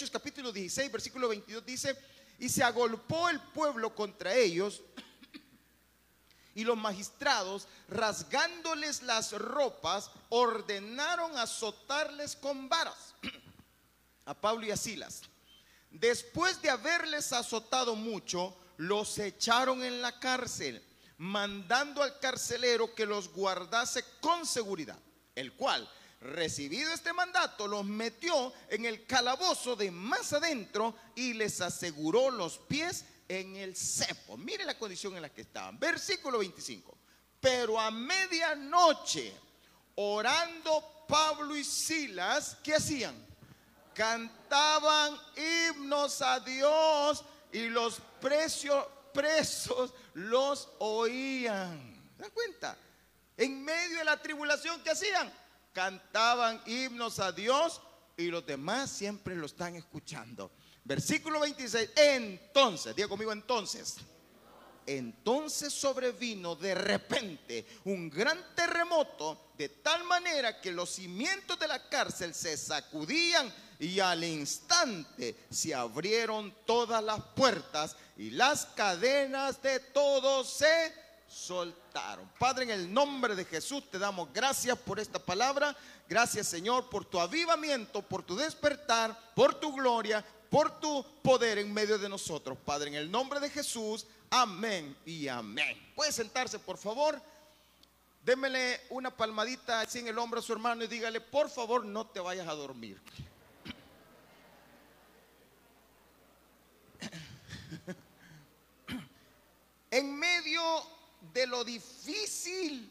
Hechos capítulo 16, versículo 22 dice, y se agolpó el pueblo contra ellos y los magistrados, rasgándoles las ropas, ordenaron azotarles con varas a Pablo y a Silas. Después de haberles azotado mucho, los echaron en la cárcel, mandando al carcelero que los guardase con seguridad, el cual, recibido este mandato, los metió en el calabozo de más adentro y les aseguró los pies en el cepo. Mire la condición en la que estaban. Versículo 25. Pero a medianoche, orando Pablo y Silas, ¿qué hacían? Cantaban himnos a Dios y los presos los oían. ¿Se da cuenta? En medio de la tribulación, ¿qué hacían? Cantaban himnos a Dios y los demás siempre lo están escuchando. Versículo 26. Entonces, diga conmigo entonces. Entonces sobrevino de repente un gran terremoto de tal manera que los cimientos de la cárcel se sacudían y al instante se abrieron todas las puertas y las cadenas de todos se soltaron. Padre, en el nombre de Jesús te damos gracias por esta palabra. Gracias Señor por tu avivamiento, por tu despertar, por tu gloria por tu poder en medio de nosotros, Padre, en el nombre de Jesús. Amén y amén. Puede sentarse, por favor. Démele una palmadita así en el hombro a su hermano y dígale, por favor, no te vayas a dormir. En medio de lo difícil,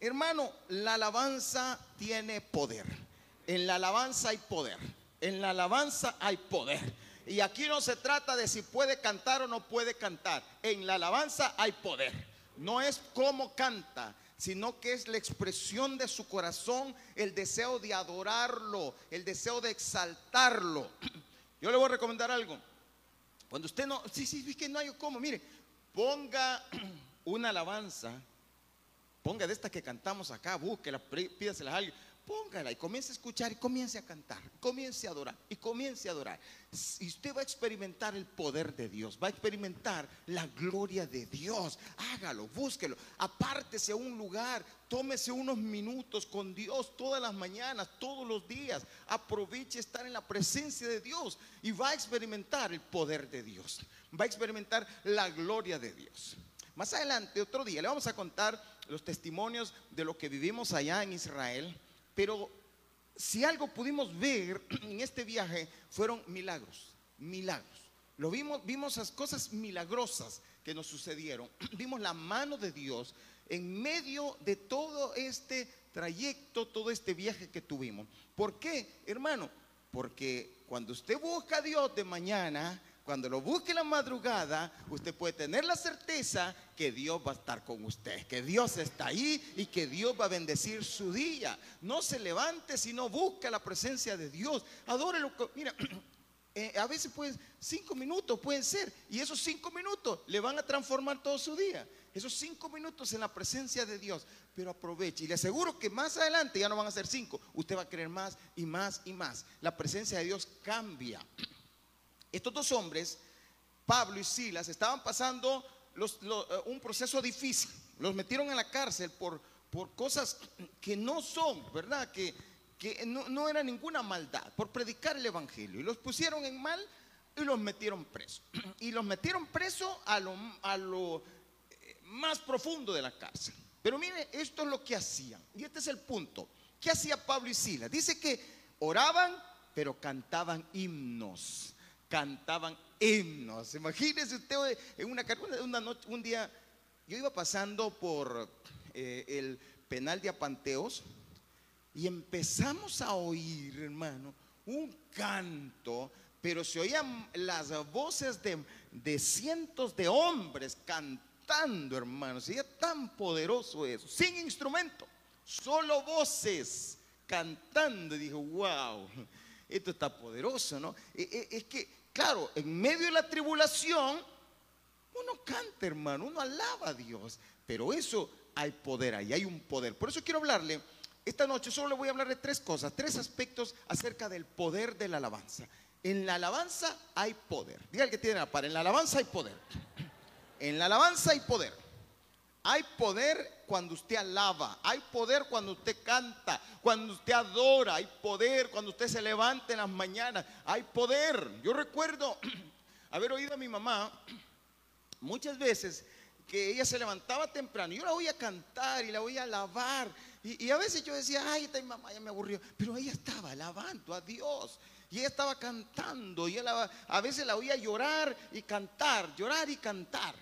hermano, la alabanza tiene poder. En la alabanza hay poder. En la alabanza hay poder. Y aquí no se trata de si puede cantar o no puede cantar. En la alabanza hay poder. No es cómo canta, sino que es la expresión de su corazón, el deseo de adorarlo, el deseo de exaltarlo. Yo le voy a recomendar algo. Cuando usted no, sí, sí, es que no hay cómo, mire, ponga una alabanza, ponga de esta que cantamos acá, búsquela, pídasela a alguien póngala y comience a escuchar y comience a cantar, comience a adorar y comience a adorar. Y usted va a experimentar el poder de Dios, va a experimentar la gloria de Dios. Hágalo, búsquelo, apártese a un lugar, tómese unos minutos con Dios todas las mañanas, todos los días. Aproveche estar en la presencia de Dios y va a experimentar el poder de Dios, va a experimentar la gloria de Dios. Más adelante, otro día, le vamos a contar los testimonios de lo que vivimos allá en Israel pero si algo pudimos ver en este viaje fueron milagros, milagros. Lo vimos, vimos esas cosas milagrosas que nos sucedieron. Vimos la mano de Dios en medio de todo este trayecto, todo este viaje que tuvimos. ¿Por qué, hermano? Porque cuando usted busca a Dios de mañana, cuando lo busque en la madrugada, usted puede tener la certeza que Dios va a estar con usted, que Dios está ahí y que Dios va a bendecir su día. No se levante, sino busca la presencia de Dios. Adórelo. Mira, eh, a veces pues cinco minutos pueden ser y esos cinco minutos le van a transformar todo su día. Esos cinco minutos en la presencia de Dios. Pero aproveche y le aseguro que más adelante ya no van a ser cinco. Usted va a querer más y más y más. La presencia de Dios cambia. Estos dos hombres, Pablo y Silas, estaban pasando eh, un proceso difícil. Los metieron en la cárcel por, cosas que no son, ¿verdad? Que, que no, era ninguna maldad, por predicar el Evangelio. Y los pusieron en mal y los metieron presos. Y los metieron lo, a lo eh, más profundo de la cárcel. Pero mire, esto es lo que hacían. Y este es el punto. ¿Qué hacía Pablo y Silas? Dice que oraban, pero cantaban himnos cantaban himnos. Imagínese usted en una, una noche, un día, yo iba pasando por eh, el penal de Apanteos y empezamos a oír, hermano, un canto, pero se oían las voces de, de cientos de hombres cantando, hermano. Sería tan poderoso eso, sin instrumento, solo voces cantando. Y dijo, wow esto está poderoso, ¿no? E, e, es que, claro, en medio de la tribulación, uno canta, hermano, uno alaba a Dios, pero eso hay poder ahí, hay un poder. Por eso quiero hablarle, esta noche solo le voy a hablar de tres cosas, tres aspectos acerca del poder de la alabanza. En la alabanza hay poder. Diga el que tiene la par, en la alabanza hay poder. En la alabanza hay poder. Hay poder cuando usted alaba, hay poder cuando usted canta, cuando usted adora, hay poder cuando usted se levanta en las mañanas, hay poder. Yo recuerdo haber oído a mi mamá muchas veces que ella se levantaba temprano. Yo la voy a cantar y la voy a alabar. Y, a veces yo decía, ay, esta mamá ya me aburrió. Pero ella estaba alabando a Dios. Y ella estaba cantando. Y a veces la oía llorar y cantar, llorar y cantar.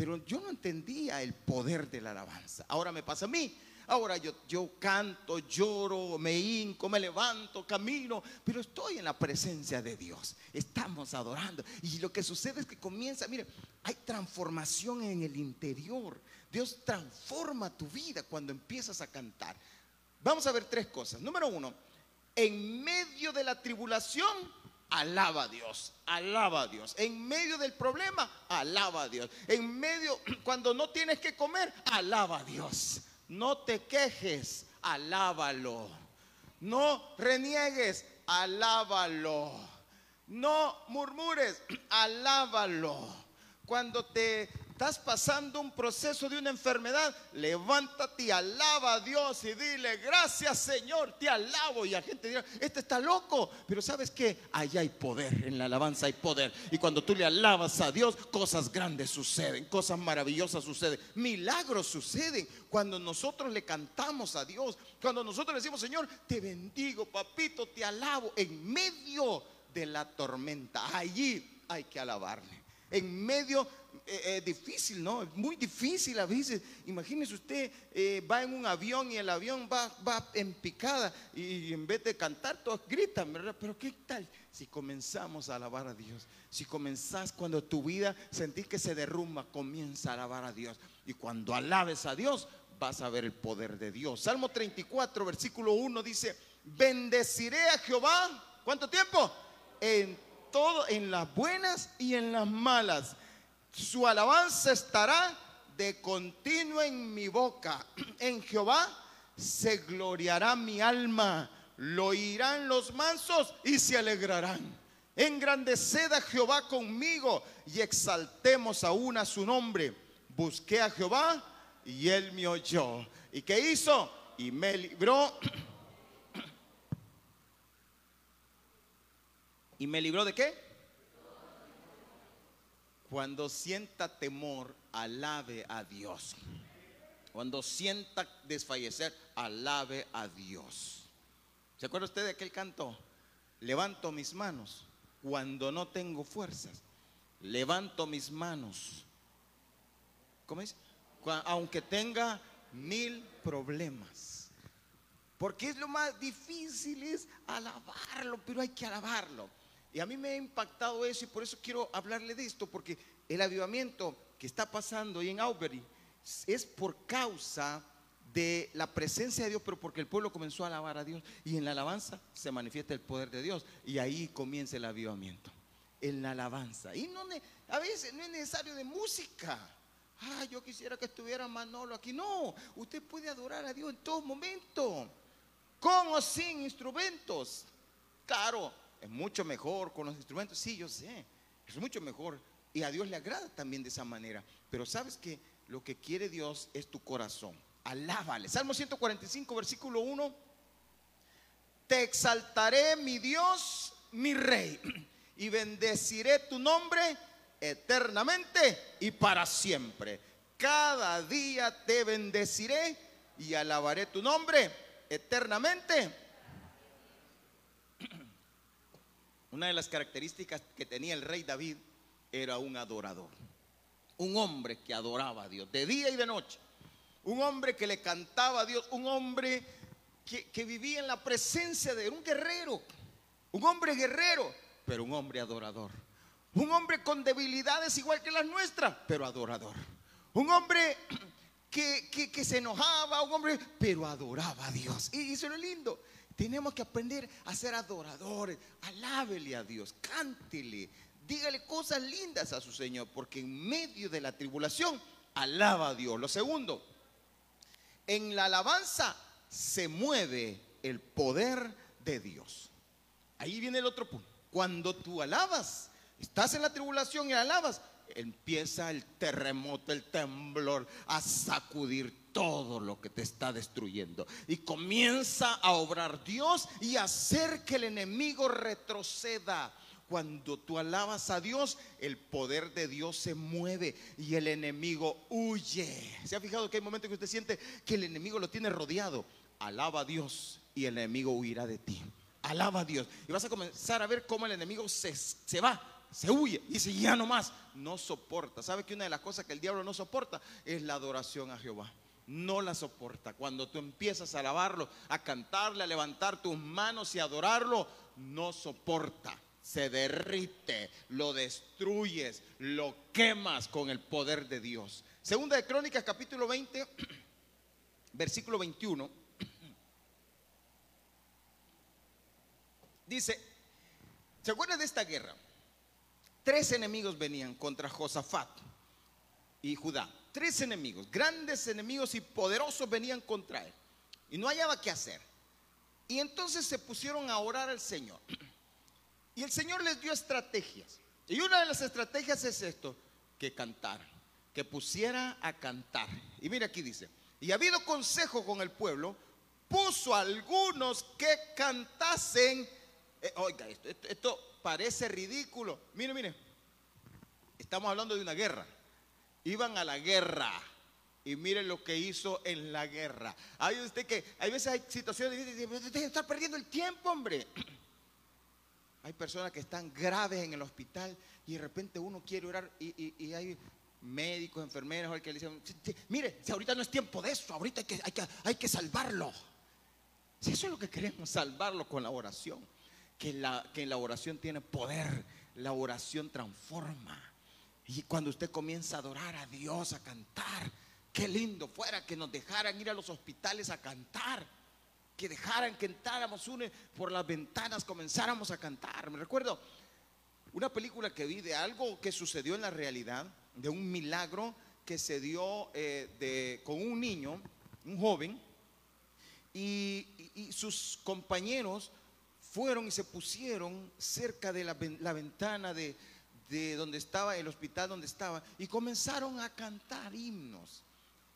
Pero yo no entendía el poder de la alabanza. Ahora me pasa a mí. Ahora yo, yo canto, lloro, me hinco, me levanto, camino, pero estoy en la presencia de Dios. Estamos adorando. Y lo que sucede es que comienza, mire, hay transformación en el interior. Dios transforma tu vida cuando empiezas a cantar. Vamos a ver tres cosas. Número uno, en medio de la tribulación, alaba a Dios, alaba a Dios. En medio del problema, alaba a Dios. En medio, cuando no tienes que comer, alaba a Dios. No te quejes, alábalo. No reniegues, alábalo. No murmures, alábalo. Cuando te estás pasando un proceso de una enfermedad, levántate y alaba a Dios y dile, gracias Señor, te alabo. Y la gente dirá, este está loco. Pero sabes que allá hay poder, en la alabanza hay poder. Y cuando tú le alabas a Dios, cosas grandes suceden, cosas maravillosas suceden, milagros suceden. Cuando nosotros le cantamos a Dios, cuando nosotros le decimos, Señor, te bendigo, papito, te alabo, en medio de la tormenta, allí hay que alabarle. En medio eh, eh, difícil, ¿no? Es muy difícil a veces. Imagínese usted, eh, va en un avión y el avión va, va en picada y, en vez de cantar todos gritan, ¿verdad? Pero ¿qué tal si comenzamos a alabar a Dios? Si comenzás cuando tu vida sentís que se derrumba, comienza a alabar a Dios. Y cuando alabes a Dios, vas a ver el poder de Dios. Salmo 34, versículo 1 dice, bendeciré a Jehová. ¿Cuánto tiempo? En todo, en las buenas y en las malas su alabanza estará de continuo en mi boca. En Jehová se gloriará mi alma. Lo oirán los mansos y se alegrarán. Engrandeced a Jehová conmigo y exaltemos aún a su nombre. Busqué a Jehová y él me oyó. ¿Y qué hizo? Y me libró. ¿Y me libró de qué? Cuando sienta temor, alabe a Dios. Cuando sienta desfallecer, alabe a Dios. ¿Se acuerda usted de aquel canto? Levanto mis manos cuando no tengo fuerzas. Levanto mis manos. ¿Cómo es? Aunque tenga mil problemas. Porque es lo más difícil, es alabarlo, pero hay que alabarlo. Y a mí me ha impactado eso y por eso quiero hablarle de esto, porque el avivamiento que está pasando ahí en Aubrey es por causa de la presencia de Dios, pero porque el pueblo comenzó a alabar a Dios y en la alabanza se manifiesta el poder de Dios y ahí comienza el avivamiento, en la alabanza. Y no, a veces no es necesario de música. Ah, yo quisiera que estuviera Manolo aquí. No, usted puede adorar a Dios en todo momento, con o sin instrumentos. Claro, es mucho mejor con los instrumentos. Sí, yo sé, es mucho mejor. Y a Dios le agrada también de esa manera. Pero sabes que lo que quiere Dios es tu corazón. Alábale. Salmo 145, versículo 1. Te exaltaré, mi Dios, mi rey, y bendeciré tu nombre eternamente y para siempre. Cada día te bendeciré y alabaré tu nombre eternamente Una de las características que tenía el rey David era un adorador. Un hombre que adoraba a Dios de día y de noche. Un hombre que le cantaba a Dios. Un hombre que, vivía en la presencia de un guerrero. Un hombre guerrero, pero un hombre adorador. Un hombre con debilidades igual que las nuestras, pero adorador. Un hombre que, que, se enojaba, un hombre, pero adoraba a Dios. Y eso es lindo. Tenemos que aprender a ser adoradores. Alábele a Dios, cántele, dígale cosas lindas a su Señor, porque en medio de la tribulación alaba a Dios. Lo segundo, en la alabanza se mueve el poder de Dios. Ahí viene el otro punto. Cuando tú alabas, estás en la tribulación y alabas, empieza el terremoto, el temblor a sacudir todo lo que te está destruyendo. Y comienza a obrar Dios y hacer que el enemigo retroceda. Cuando tú alabas a Dios, el poder de Dios se mueve y el enemigo huye. ¿Se ha fijado que hay momentos que usted siente que el enemigo lo tiene rodeado? Alaba a Dios y el enemigo huirá de ti. Alaba a Dios. Y vas a comenzar a ver cómo el enemigo se, se va, se huye y dice, ya no más. No soporta. ¿Sabe que una de las cosas que el diablo no soporta es la adoración a Jehová? No la soporta. Cuando tú empiezas a alabarlo, a cantarle, a levantar tus manos y adorarlo, no soporta se derrite, lo destruyes, lo quemas con el poder de Dios. Segunda de Crónicas, capítulo 20, versículo 21. Dice, ¿se acuerdan de esta guerra? Tres enemigos venían contra Josafat y Judá. Tres enemigos, grandes enemigos y poderosos venían contra él. Y no hallaba qué hacer. Y entonces se pusieron a orar al Señor. Y el Señor les dio estrategias. Y una de las estrategias es esto, que cantar, que pusiera a cantar. Y mira aquí dice, y ha habido consejo con el pueblo, puso a algunos que cantasen. Eh, oiga, esto, esto, parece ridículo. Mire, mire, estamos hablando de una guerra. Iban a la guerra. Y mire lo que hizo en la guerra. Hay usted que, hay veces hay situaciones de estar perdiendo el tiempo, hombre. Hay personas que están graves en el hospital y de repente uno quiere orar y, hay médicos, enfermeros que le dicen, mire, si ahorita no es tiempo de eso, ahorita hay que, hay que, hay que salvarlo. Si eso es lo que queremos, salvarlo con la oración. Que la, que la oración tiene poder, la oración transforma. Y cuando usted comienza a adorar a Dios, a cantar, qué lindo fuera que nos dejaran ir a los hospitales a cantar que dejaran que entráramos por las ventanas, comenzáramos a cantar. Me recuerdo una película que vi de algo que sucedió en la realidad, de un milagro que se dio eh, de, con un niño, un joven, y, sus compañeros fueron y se pusieron cerca de la, ventana de, de donde estaba el hospital donde estaba y comenzaron a cantar himnos.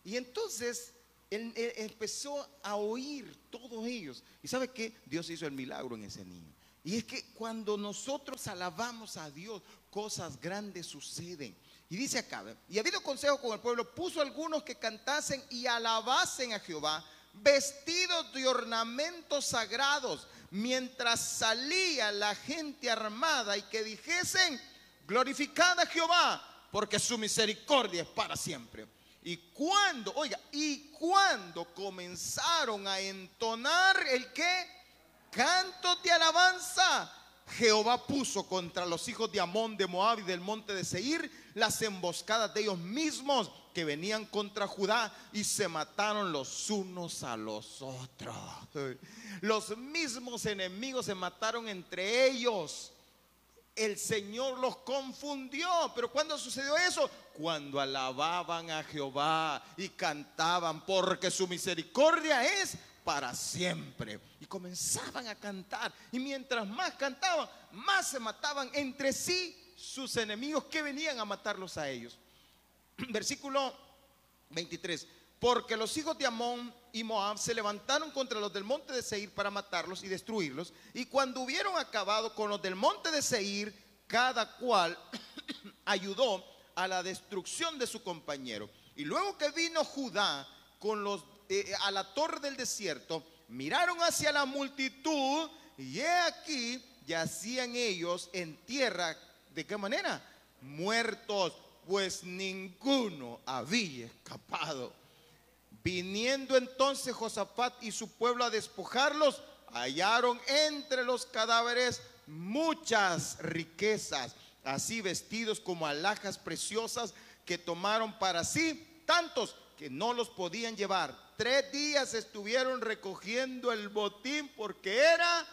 Y entonces él, empezó a oír todos ellos. ¿Y sabe qué? Dios hizo el milagro en ese niño. Y es que cuando nosotros alabamos a Dios, cosas grandes suceden. Y dice acá, y ha habido consejo con el pueblo, puso algunos que cantasen y alabasen a Jehová, vestidos de ornamentos sagrados, mientras salía la gente armada y que dijesen, glorificad a Jehová, porque su misericordia es para siempre. Y cuando, oiga, y cuando comenzaron a entonar el que canto de alabanza, Jehová puso contra los hijos de Amón, de Moab y del monte de Seir las emboscadas de ellos mismos que venían contra Judá y se mataron los unos a los otros. Los mismos enemigos se mataron entre ellos el Señor los confundió. Pero ¿cuándo sucedió eso? Cuando alababan a Jehová y cantaban, porque su misericordia es para siempre. Y comenzaban a cantar. Y mientras más cantaban, más se mataban entre sí sus enemigos que venían a matarlos a ellos. Versículo 23 porque los hijos de Amón y Moab se levantaron contra los del monte de Seir para matarlos y destruirlos. Y cuando hubieron acabado con los del monte de Seir, cada cual ayudó a la destrucción de su compañero. Y luego que vino Judá con los eh, a la torre del desierto, miraron hacia la multitud y he aquí yacían ellos en tierra. ¿De qué manera? Muertos, pues ninguno había escapado. Viniendo entonces Josafat y su pueblo a despojarlos, hallaron entre los cadáveres muchas riquezas, así vestidos como alhajas preciosas que tomaron para sí, tantos que no los podían llevar. Tres días estuvieron recogiendo el botín porque era...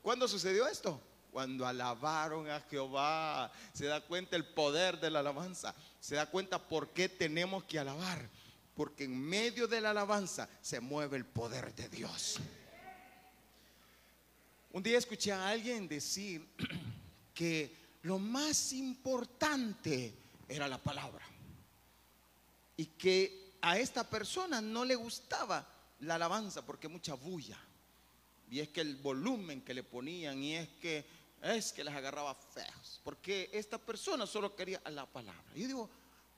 ¿Cuándo sucedió esto? Cuando alabaron a Jehová. Se da cuenta el poder de la alabanza. Se da cuenta por qué tenemos que alabar porque en medio de la alabanza se mueve el poder de Dios. Un día escuché a alguien decir que lo más importante era la palabra y que a esta persona no le gustaba la alabanza porque mucha bulla. Y es que el volumen que le ponían y es que es que las agarraba feos, porque esta persona solo quería la palabra. Yo digo,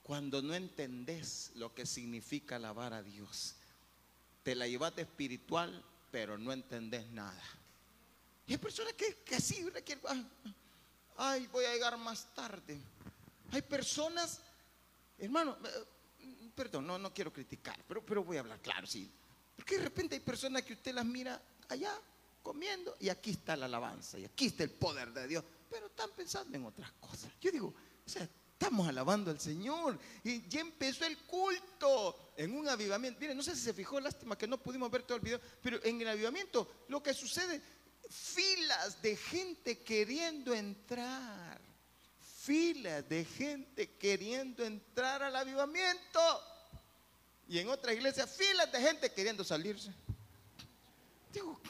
cuando no entendés lo que significa alabar a Dios, te la llevas de espiritual, pero no entendés nada. Y hay personas que, que así, que, ay, voy a llegar más tarde. Hay personas, hermano, eh, perdón, no, no quiero criticar, pero, pero voy a hablar claro, sí. Porque de repente hay personas que usted las mira allá comiendo y aquí está la alabanza y aquí está el poder de Dios, pero están pensando en otras cosas. Yo digo, o sea, estamos alabando al Señor y ya empezó el culto en un avivamiento. Miren, no sé si se fijó, lástima que no pudimos ver todo el video, pero en el avivamiento lo que sucede, filas de gente queriendo entrar, filas de gente queriendo entrar al avivamiento. Y en otra iglesia, filas de gente queriendo salirse. Digo,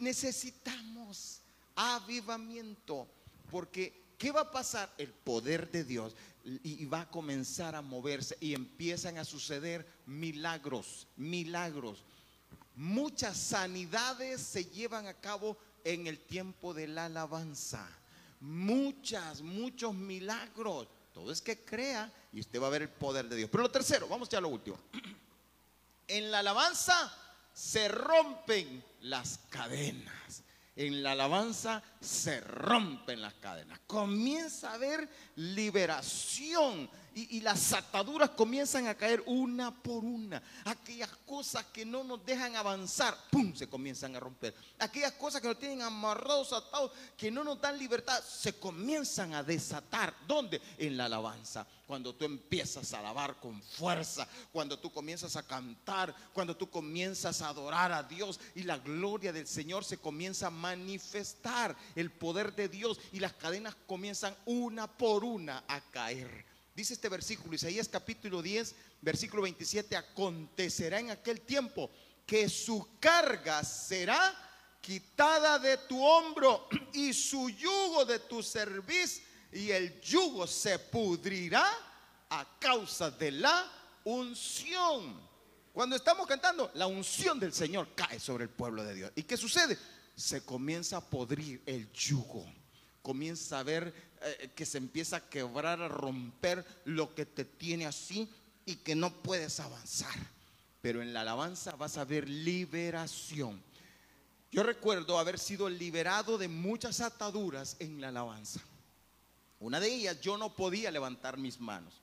necesitamos avivamiento, porque ¿qué va a pasar? El poder de Dios y va a comenzar a moverse y empiezan a suceder milagros, milagros. Muchas sanidades se llevan a cabo en el tiempo de la alabanza. Muchas, muchos milagros. Todo es que crea y usted va a ver el poder de Dios. Pero lo tercero, vamos ya a lo último. En la alabanza se rompen las cadenas. En la alabanza se rompen las cadenas. Comienza a haber liberación y, las ataduras comienzan a caer una por una. Aquellas cosas que no nos dejan avanzar, ¡pum! se comienzan a romper. Aquellas cosas que nos tienen amarrados, atados, que no nos dan libertad, se comienzan a desatar. ¿Dónde? En la alabanza. Cuando tú empiezas a alabar con fuerza, cuando tú comienzas a cantar, cuando tú comienzas a adorar a Dios y la gloria del Señor se comienza a manifestar, el poder de Dios y las cadenas comienzan una por una a caer. Dice este versículo, Isaías capítulo 10, versículo 27, acontecerá en aquel tiempo que su carga será quitada de tu hombro y su yugo de tu cerviz y el yugo se pudrirá a causa de la unción. Cuando estamos cantando, la unción del Señor cae sobre el pueblo de Dios. ¿Y qué sucede? Se comienza a podrir el yugo. Comienza a ver eh, que se empieza a quebrar, a romper lo que te tiene así y que no puedes avanzar. Pero en la alabanza vas a ver liberación. Yo recuerdo haber sido liberado de muchas ataduras en la alabanza. Una de ellas, yo no podía levantar mis manos.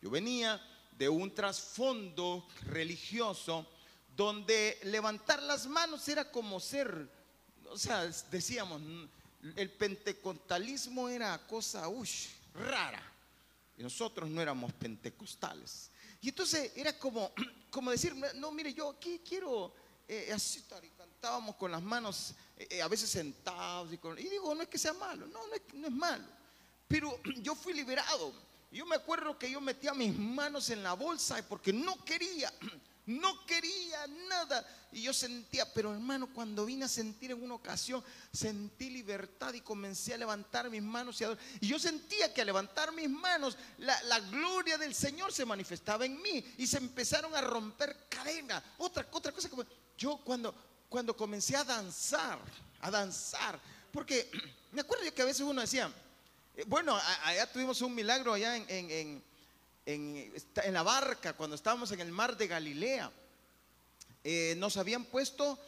Yo venía de un trasfondo religioso donde levantar las manos era como ser, o sea, decíamos, el pentecostalismo era cosa rara. Y nosotros no éramos pentecostales. Y entonces era como, como decir, no, mire, yo aquí quiero eh, así y cantábamos con las manos, eh, eh, a veces sentados. Y, digo, no es que sea malo, no, no es, no es malo. Pero yo fui liberado. Yo me acuerdo que yo metía mis manos en la bolsa porque no quería no quería nada. Y yo sentía, pero hermano, cuando vine a sentir en una ocasión, sentí libertad y comencé a levantar mis manos. Y, yo sentía que al levantar mis manos, la, gloria del Señor se manifestaba en mí y se empezaron a romper cadenas. Otra, otra cosa, como yo cuando, cuando comencé a danzar, a danzar, porque me acuerdo yo que a veces uno decía, eh, bueno, allá tuvimos un milagro allá en, la barca, cuando estábamos en el mar de Galilea, eh, nos habían puesto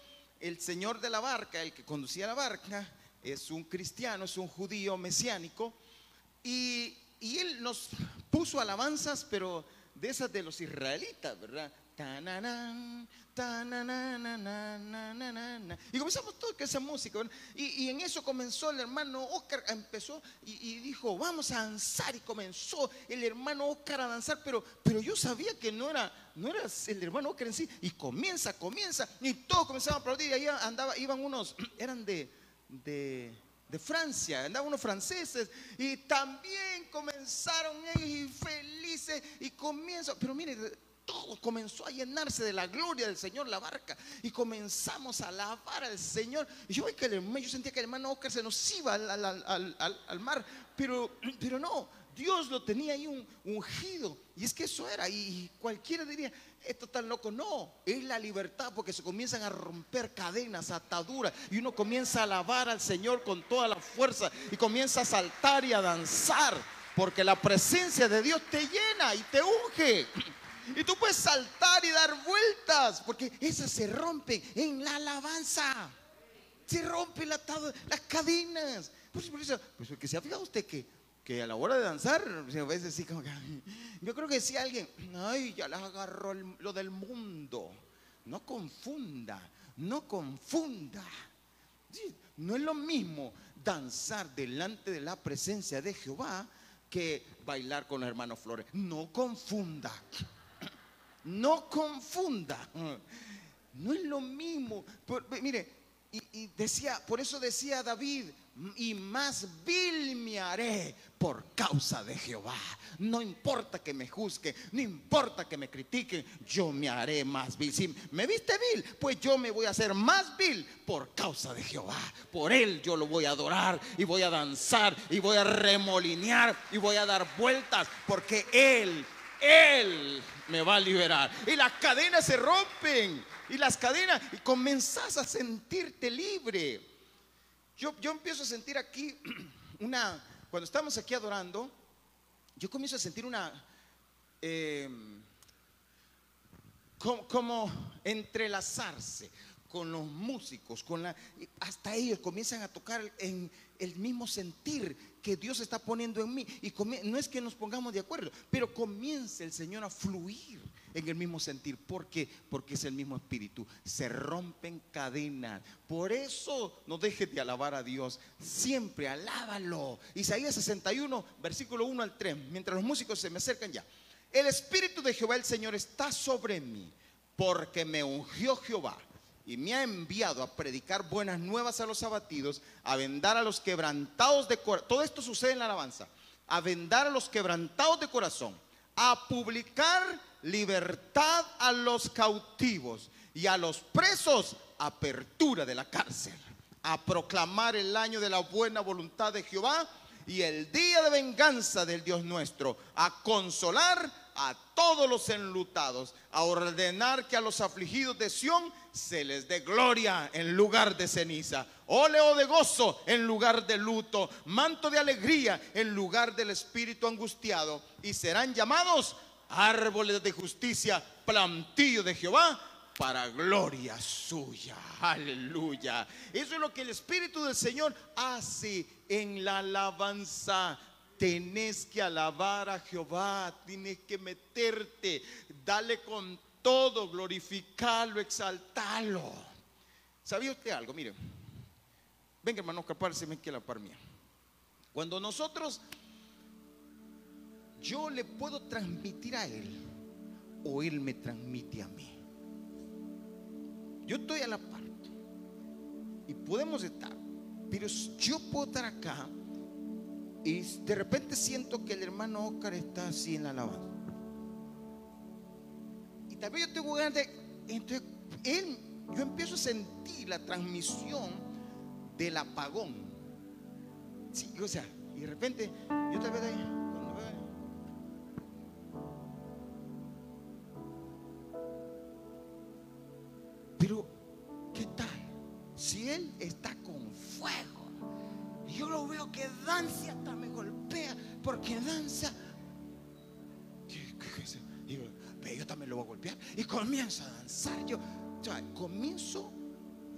el señor de la barca, el que conducía la barca, es un cristiano, es un judío mesiánico, y, y él nos puso alabanzas, pero de esas de los israelitas, ¿verdad? Y comenzamos todo que esa música. Y, en eso comenzó el hermano Oscar, empezó y, dijo, vamos a danzar. Y comenzó el hermano Oscar a danzar, pero, pero yo sabía que no era, no era el hermano Oscar en sí. Y comienza, comienza. Y todos comenzaban a aplaudir. Y ahí andaba, iban unos, eran de, de, de Francia, andaban unos franceses. Y también comenzaron ellos y felices. Y comienza, pero mire, todo comenzó a llenarse de la gloria del Señor la barca y comenzamos a alabar al Señor. Y yo, que yo sentía que el hermano Oscar se nos iba al, mar, pero, pero no, Dios lo tenía ahí un, ungido. Y es que eso era, y cualquiera diría, esto tan loco. No, es la libertad porque se comienzan a romper cadenas, ataduras, y uno comienza a alabar al Señor con toda la fuerza y comienza a saltar y a danzar, porque la presencia de Dios te llena y te unge. Y tú puedes saltar y dar vueltas, porque esas se rompen en la alabanza. Se rompen las cadenas. Por eso, pues porque se ha fijado usted que, que a la hora de danzar, a veces sí como que, yo creo que si alguien, ay, ya las agarró lo del mundo. No confunda, no confunda. no es lo mismo danzar delante de la presencia de Jehová que bailar con los hermanos Flores. No confunda. No confunda. No es lo mismo. mire, y, decía, por eso decía David, y más vil me haré por causa de Jehová. No importa que me juzguen, no importa que me critiquen, yo me haré más vil. Si me viste vil, pues yo me voy a hacer más vil por causa de Jehová. Por él yo lo voy a adorar y voy a danzar y voy a remolinear y voy a dar vueltas porque él, él me va a liberar. Y las cadenas se rompen. Y las cadenas, y comenzás a sentirte libre. Yo, yo empiezo a sentir aquí una, cuando estamos aquí adorando, yo comienzo a sentir una, em, como, como, entrelazarse con los músicos, con la, hasta ellos comienzan a tocar en el mismo sentir que Dios está poniendo en mí. Y no es que nos pongamos de acuerdo, pero comienza el Señor a fluir en el mismo sentir. ¿Por qué? Porque es el mismo espíritu. Se rompen cadenas. Por eso no dejes de alabar a Dios. Siempre alábalo. Isaías 61, versículo 1 al 3. Mientras los músicos se me acercan ya. El espíritu de Jehová el Señor está sobre mí porque me ungió Jehová y me ha enviado a predicar buenas nuevas a los abatidos, a vendar a los quebrantados de corazón. Todo esto sucede en la alabanza. A vendar a los quebrantados de corazón, a publicar libertad a los cautivos y a los presos apertura de la cárcel, a proclamar el año de la buena voluntad de Jehová y el día de venganza del Dios nuestro, a consolar a todos los enlutados, a ordenar que a los afligidos de Sión se les dé gloria en lugar de ceniza, óleo de gozo en lugar de luto, manto de alegría en lugar del espíritu angustiado, y serán llamados árboles de justicia, plantillo de Jehová, para gloria suya. Aleluya. Eso es lo que el Espíritu del Señor hace en la alabanza. Tenés que alabar a Jehová, tienes que meterte, dale con todo, glorificarlo, exaltarlo. ¿Sabía usted algo? Mire, venga hermano, me que la par mía. Cuando nosotros yo le puedo transmitir a Él o Él me transmite a mí. Yo estoy a la parte y podemos estar, pero yo puedo estar acá y de repente siento que el hermano Oscar está así en la alabanza. Y vez yo tengo ganas de. Entonces, él, yo empiezo a sentir la transmisión del apagón. Sí, o sea, y de repente, yo tal comienzo a danzar. Yo, comienzo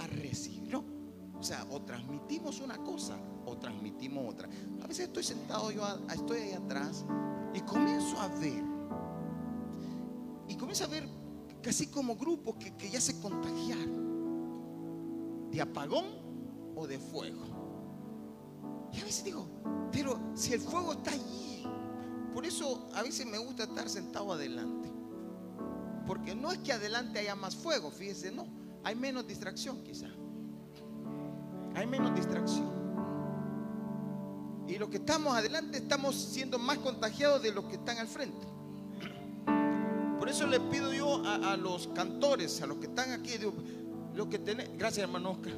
a recibir. O sea, o transmitimos una cosa o transmitimos otra. A veces estoy sentado yo, estoy ahí atrás y comienzo a ver. Y comienzo a ver casi como grupos que, ya se contagiaron de apagón o de fuego. Y a veces digo, pero si el fuego está allí, por eso a veces me gusta estar sentado adelante. Porque no es que adelante haya más fuego, fíjese, no, hay menos distracción quizá. Hay menos distracción. Y los que estamos adelante estamos siendo más contagiados de los que están al frente eso le pido yo a, los cantores, a los que están aquí, lo que tenemos, gracias hermano Oscar,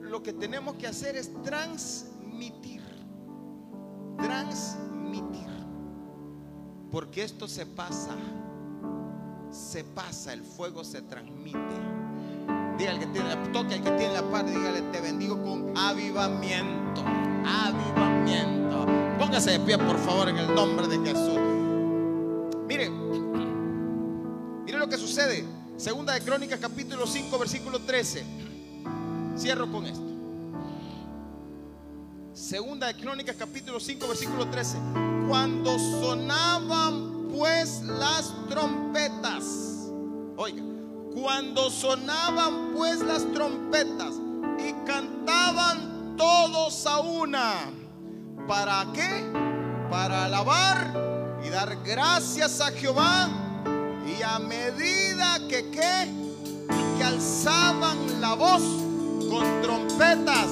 lo que tenemos que hacer es transmitir, transmitir, porque esto se pasa, se pasa, el fuego se transmite. Dígale que tiene, toque al que tiene la parte, dígale, te bendigo con avivamiento, avivamiento. Póngase de pie, por favor, en el nombre de Jesús. Mire, mire lo que sucede. Segunda de Crónicas, capítulo 5, versículo 13. Cierro con esto. Segunda de Crónicas, capítulo 5, versículo 13. Cuando sonaban pues las trompetas. Oiga, cuando sonaban pues las trompetas y cantaban todos a una. ¿Para qué? Para alabar y dar gracias a Jehová. Y a medida que que alzaban la voz con trompetas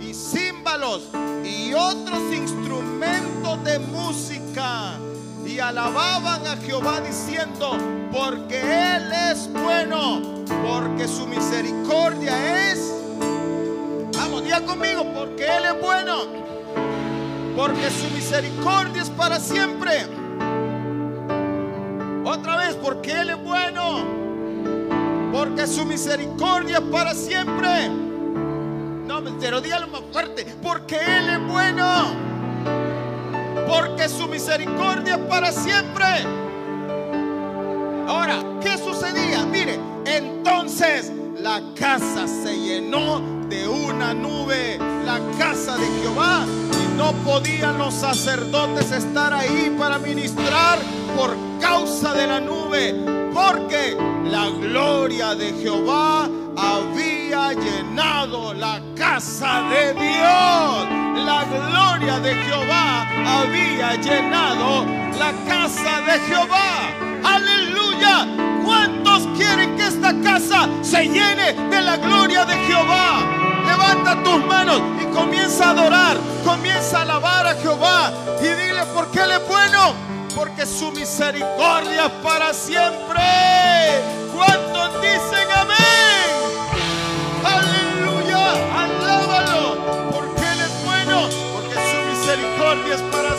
y címbalos y otros instrumentos de música alababan a Jehová diciendo, porque Él es bueno, porque su misericordia es, vamos, diga conmigo, porque Él es bueno, porque su misericordia es para siempre. Otra vez, porque Él es bueno. Porque su misericordia es para siempre. No, pero dígalo más fuerte. Porque Él es bueno. Porque su misericordia es para siempre. Ahora, ¿qué sucedía? Mire, entonces la casa se llenó de una nube. La casa de Jehová. Y no podían los sacerdotes estar ahí para ministrar por causa de la nube, porque la gloria de Jehová había llenado la casa de Dios. La gloria de Jehová había llenado la casa de Jehová. Aleluya. ¿Cuántos quieren que esta casa se llene de la gloria de Jehová? Levanta tus manos y comienza a adorar, comienza a alabar a Jehová y dile por qué Él es bueno porque su misericordia es para siempre. ¿Cuántos dicen amén? gloria es para